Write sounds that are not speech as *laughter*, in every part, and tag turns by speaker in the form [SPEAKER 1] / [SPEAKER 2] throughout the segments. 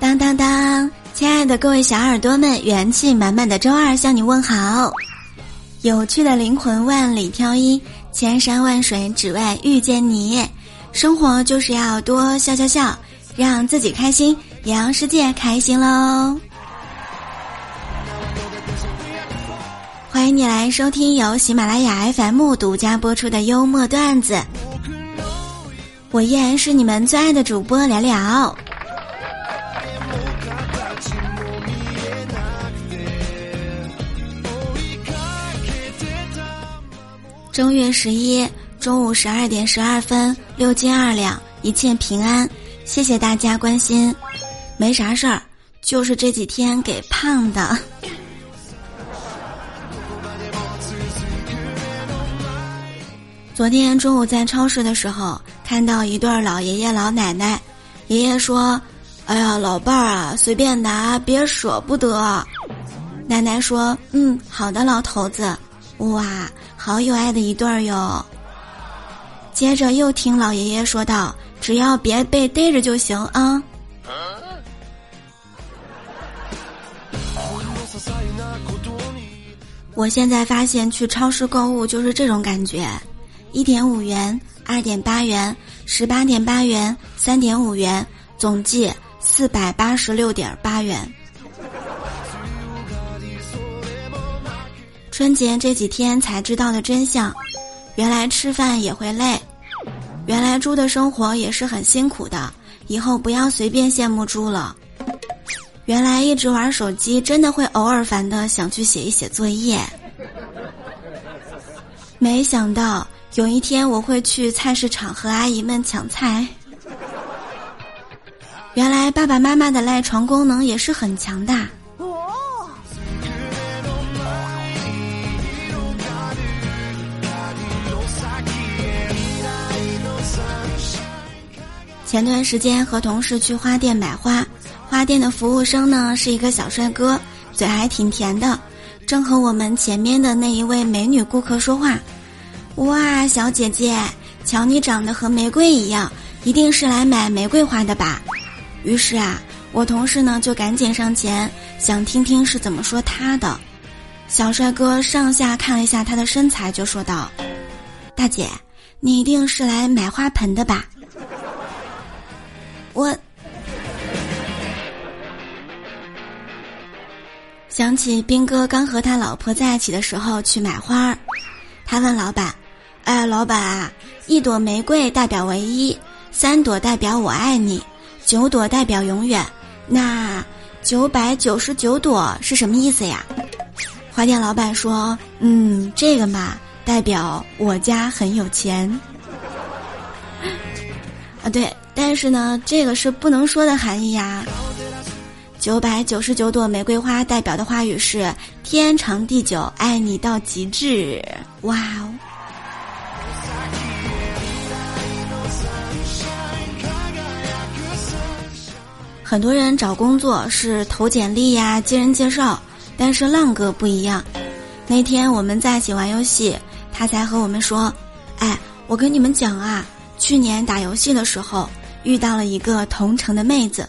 [SPEAKER 1] 当当当！亲爱的各位小耳朵们，元气满满的周二向你问好。有趣的灵魂万里挑一，千山万水只为遇见你。生活就是要多笑笑笑，让自己开心，也让世界开心喽。欢迎你来收听由喜马拉雅 FM 独家播出的幽默段子。我依然是你们最爱的主播聊聊。正月十一中午十二点十二分，六斤二两，一切平安。谢谢大家关心，没啥事儿，就是这几天给胖的。昨天中午在超市的时候，看到一对老爷爷老奶奶，爷爷说：“哎呀，老伴儿啊，随便拿，别舍不得。”奶奶说：“嗯，好的，老头子。”哇。好有爱的一对儿哟！接着又听老爷爷说道：“只要别被逮着就行啊。”我现在发现去超市购物就是这种感觉：一点五元、二点八元、十八点八元、三点五元，总计四百八十六点八元。春节这几天才知道的真相，原来吃饭也会累，原来猪的生活也是很辛苦的。以后不要随便羡慕猪了。原来一直玩手机真的会偶尔烦的想去写一写作业。没想到有一天我会去菜市场和阿姨们抢菜。原来爸爸妈妈的赖床功能也是很强大。前段时间和同事去花店买花，店的服务生呢是一个小帅哥，嘴还挺甜的，正和我们前面的那一位美女顾客说话。哇，小姐姐，瞧你长得和玫瑰一样，一定是来买玫瑰花的吧？于是啊，我同事呢就赶紧上前想听听是怎么说他的。小帅哥上下看了一下他的身材，就说道：“大姐，你一定是来买花盆的吧？”我想起兵哥刚和他老婆在一起的时候去买花，他问老板：“哎，老板啊，一朵玫瑰代表唯一，三朵代表我爱你，九朵代表永远，那九百九十九朵是什么意思呀？”花店老板说：“嗯，这个嘛，代表我家很有钱。” *laughs* 啊，对。但是呢，这个是不能说的含义呀。九百九十九朵玫瑰花代表的话语是“天长地久，爱你到极致”。哇哦！很多人找工作是投简历呀、接人介绍，但是浪哥不一样。那天我们在一起玩游戏，他才和我们说：“哎，我跟你们讲啊，去年打游戏的时候。”遇到了一个同城的妹子，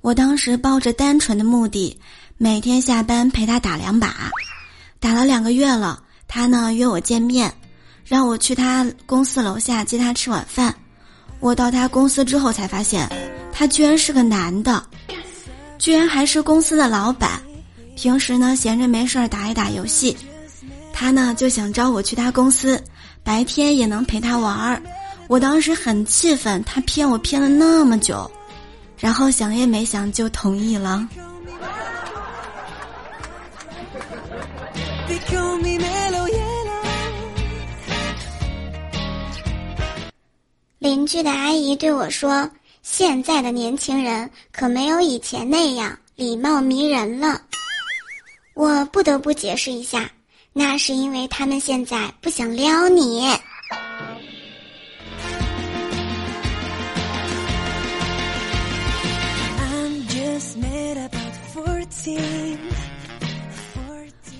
[SPEAKER 1] 我当时抱着单纯的目的，每天下班陪他打两把，打了两个月了。他呢约我见面，让我去他公司楼下接他吃晚饭。我到他公司之后才发现，他居然是个男的，居然还是公司的老板。平时呢闲着没事儿打一打游戏，他呢就想招我去他公司，白天也能陪他玩儿。我当时很气愤，他骗我骗了那么久，然后想也没想就同意了。
[SPEAKER 2] 邻居的阿姨对我说：“现在的年轻人可没有以前那样礼貌迷人了。”我不得不解释一下，那是因为他们现在不想撩你。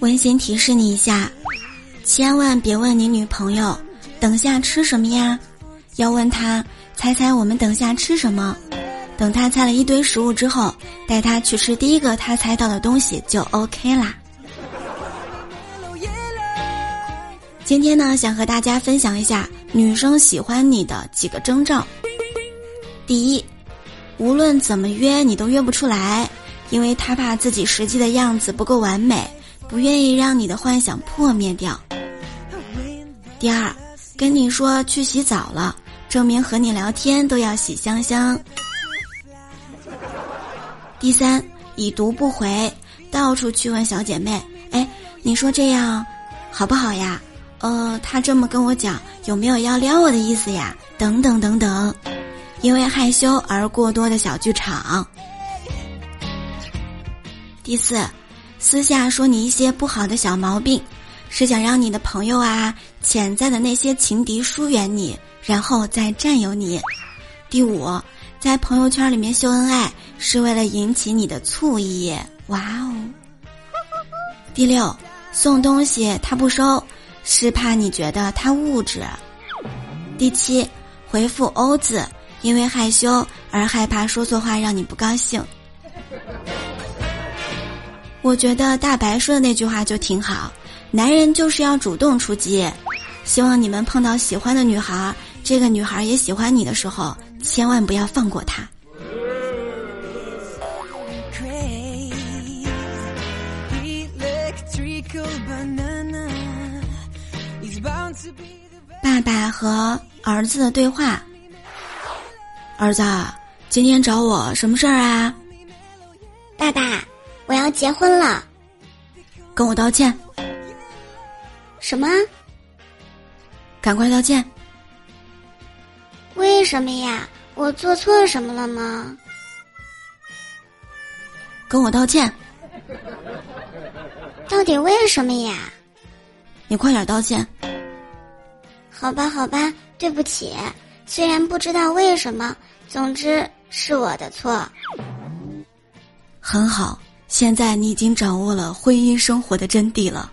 [SPEAKER 1] 温馨提示你一下，千万别问你女朋友等下吃什么呀，要问她猜猜我们等下吃什么。等她猜了一堆食物之后，带她去吃第一个她猜到的东西就 OK 啦。今天呢，想和大家分享一下女生喜欢你的几个征兆。第一，无论怎么约你都约不出来，因为他怕自己实际的样子不够完美。不愿意让你的幻想破灭掉。第二，跟你说去洗澡了，证明和你聊天都要洗香香。第三，已读不回，到处去问小姐妹：“哎，你说这样好不好呀？”呃，他这么跟我讲，有没有要撩我的意思呀？等等等等，因为害羞而过多的小剧场。第四。私下说你一些不好的小毛病，是想让你的朋友啊、潜在的那些情敌疏远你，然后再占有你。第五，在朋友圈里面秀恩爱，是为了引起你的醋意。哇哦！第六，送东西他不收，是怕你觉得他物质。第七，回复“欧”字，因为害羞而害怕说错话让你不高兴。我觉得大白说的那句话就挺好，男人就是要主动出击。希望你们碰到喜欢的女孩，这个女孩也喜欢你的时候，千万不要放过她。爸爸和儿子的对话：儿子，今天找我什么事儿啊？
[SPEAKER 2] 爸爸。我要结婚了，
[SPEAKER 1] 跟我道歉。
[SPEAKER 2] 什么？
[SPEAKER 1] 赶快道歉。
[SPEAKER 2] 为什么呀？我做错什么了吗？
[SPEAKER 1] 跟我道歉。
[SPEAKER 2] 到底为什么呀？
[SPEAKER 1] 你快点道歉。
[SPEAKER 2] 好吧，好吧，对不起。虽然不知道为什么，总之是我的错。
[SPEAKER 1] 很好。现在你已经掌握了婚姻生活的真谛了。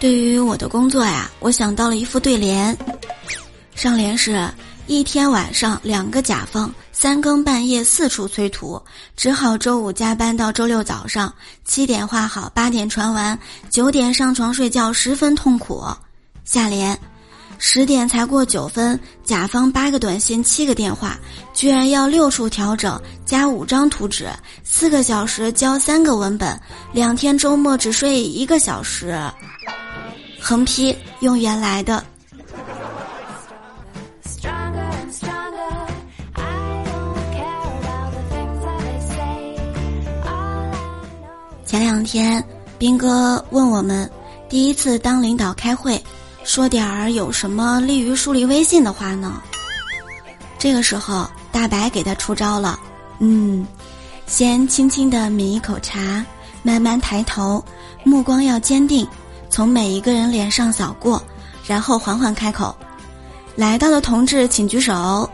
[SPEAKER 1] 对于我的工作呀，我想到了一副对联，上联是。一天晚上，两个甲方三更半夜四处催图，只好周五加班到周六早上七点画好，八点传完，九点上床睡觉，十分痛苦。下联：十点才过九分，甲方八个短信七个电话，居然要六处调整加五张图纸，四个小时交三个文本，两天周末只睡一个小时。横批：用原来的。前两天，斌哥问我们，第一次当领导开会，说点儿有什么利于树立威信的话呢？这个时候，大白给他出招了。嗯，先轻轻的抿一口茶，慢慢抬头，目光要坚定，从每一个人脸上扫过，然后缓缓开口：“来到的同志请举手。”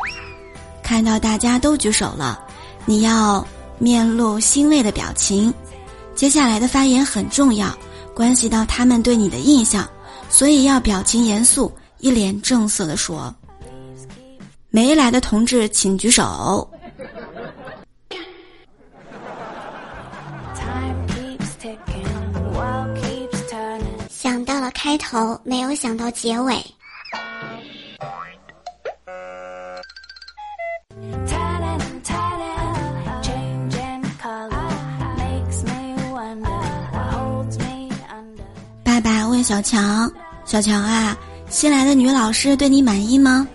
[SPEAKER 1] 看到大家都举手了，你要面露欣慰的表情。接下来的发言很重要，关系到他们对你的印象，所以要表情严肃，一脸正色地说：“没来的同志请举手。”
[SPEAKER 2] 想到了开头，没有想到结尾。
[SPEAKER 1] 小强，小强啊，新来的女老师对你满意吗？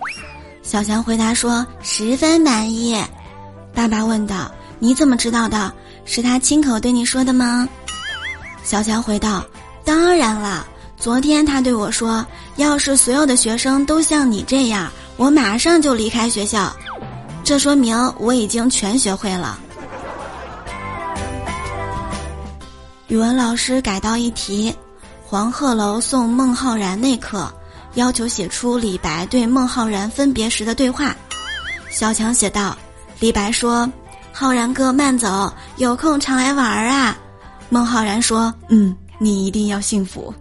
[SPEAKER 1] 小强回答说十分满意。爸爸问道：“你怎么知道的？是他亲口对你说的吗？”小强回道：“当然了，昨天他对我说，要是所有的学生都像你这样，我马上就离开学校。这说明我已经全学会了。”语文老师改到一题。黄鹤楼送孟浩然那刻，要求写出李白对孟浩然分别时的对话。小强写道：“李白说，浩然哥慢走，有空常来玩儿啊。”孟浩然说：“嗯，你一定要幸福。”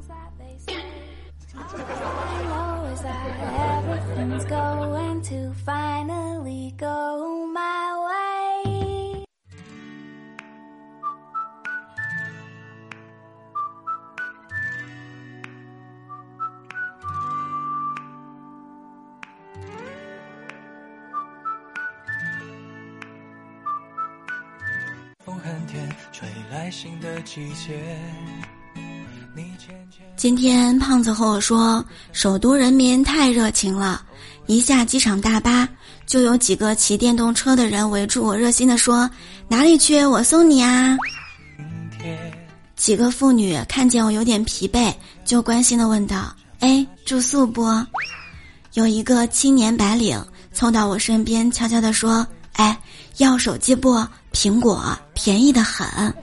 [SPEAKER 1] 今天胖子和我说，首都人民太热情了，一下机场大巴就有几个骑电动车的人围住我，热心的说：“哪里去？我送你啊！”几个妇女看见我有点疲惫，就关心的问道：“哎，住宿不？”有一个青年白领凑到我身边，悄悄的说：“哎，要手机不？苹果便宜的很。”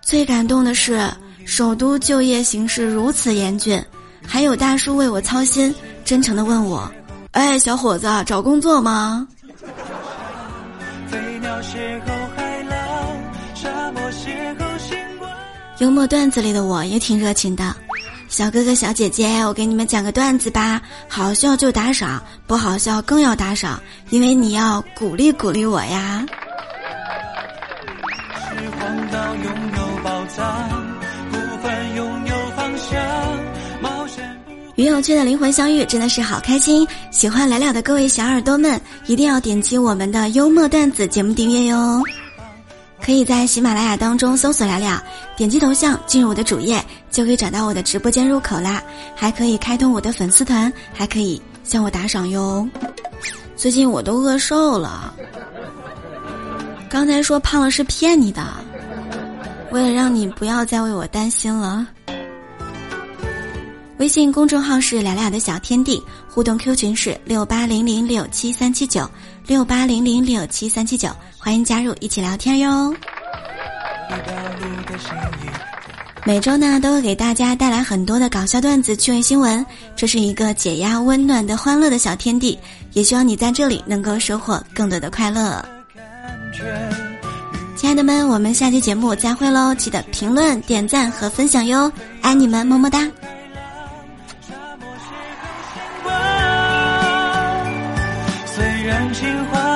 [SPEAKER 1] 最感动的是，首都就业形势如此严峻，还有大叔为我操心，真诚的问我：“哎，小伙子，找工作吗？”幽默段子里的我也挺热情的，小哥哥小姐姐，我给你们讲个段子吧，好笑就打赏，不好笑更要打赏，因为你要鼓励鼓励我呀。与有趣的灵魂相遇，真的是好开心！喜欢来了的各位小耳朵们，一定要点击我们的幽默段子节目订阅哟。可以在喜马拉雅当中搜索聊聊，点击头像进入我的主页，就可以找到我的直播间入口啦。还可以开通我的粉丝团，还可以向我打赏哟。最近我都饿瘦了，刚才说胖了是骗你的。为了让你不要再为我担心了，微信公众号是“俩俩的小天地”，互动 Q 群是六八零零六七三七九六八零零六七三七九，欢迎加入一起聊天哟。每周呢都会给大家带来很多的搞笑段子、趣味新闻，这是一个解压、温暖的欢乐的小天地，也希望你在这里能够收获更多的快乐。亲爱的们，我们下期节目再会喽！记得评论、点赞和分享哟，爱你们，么么哒。情话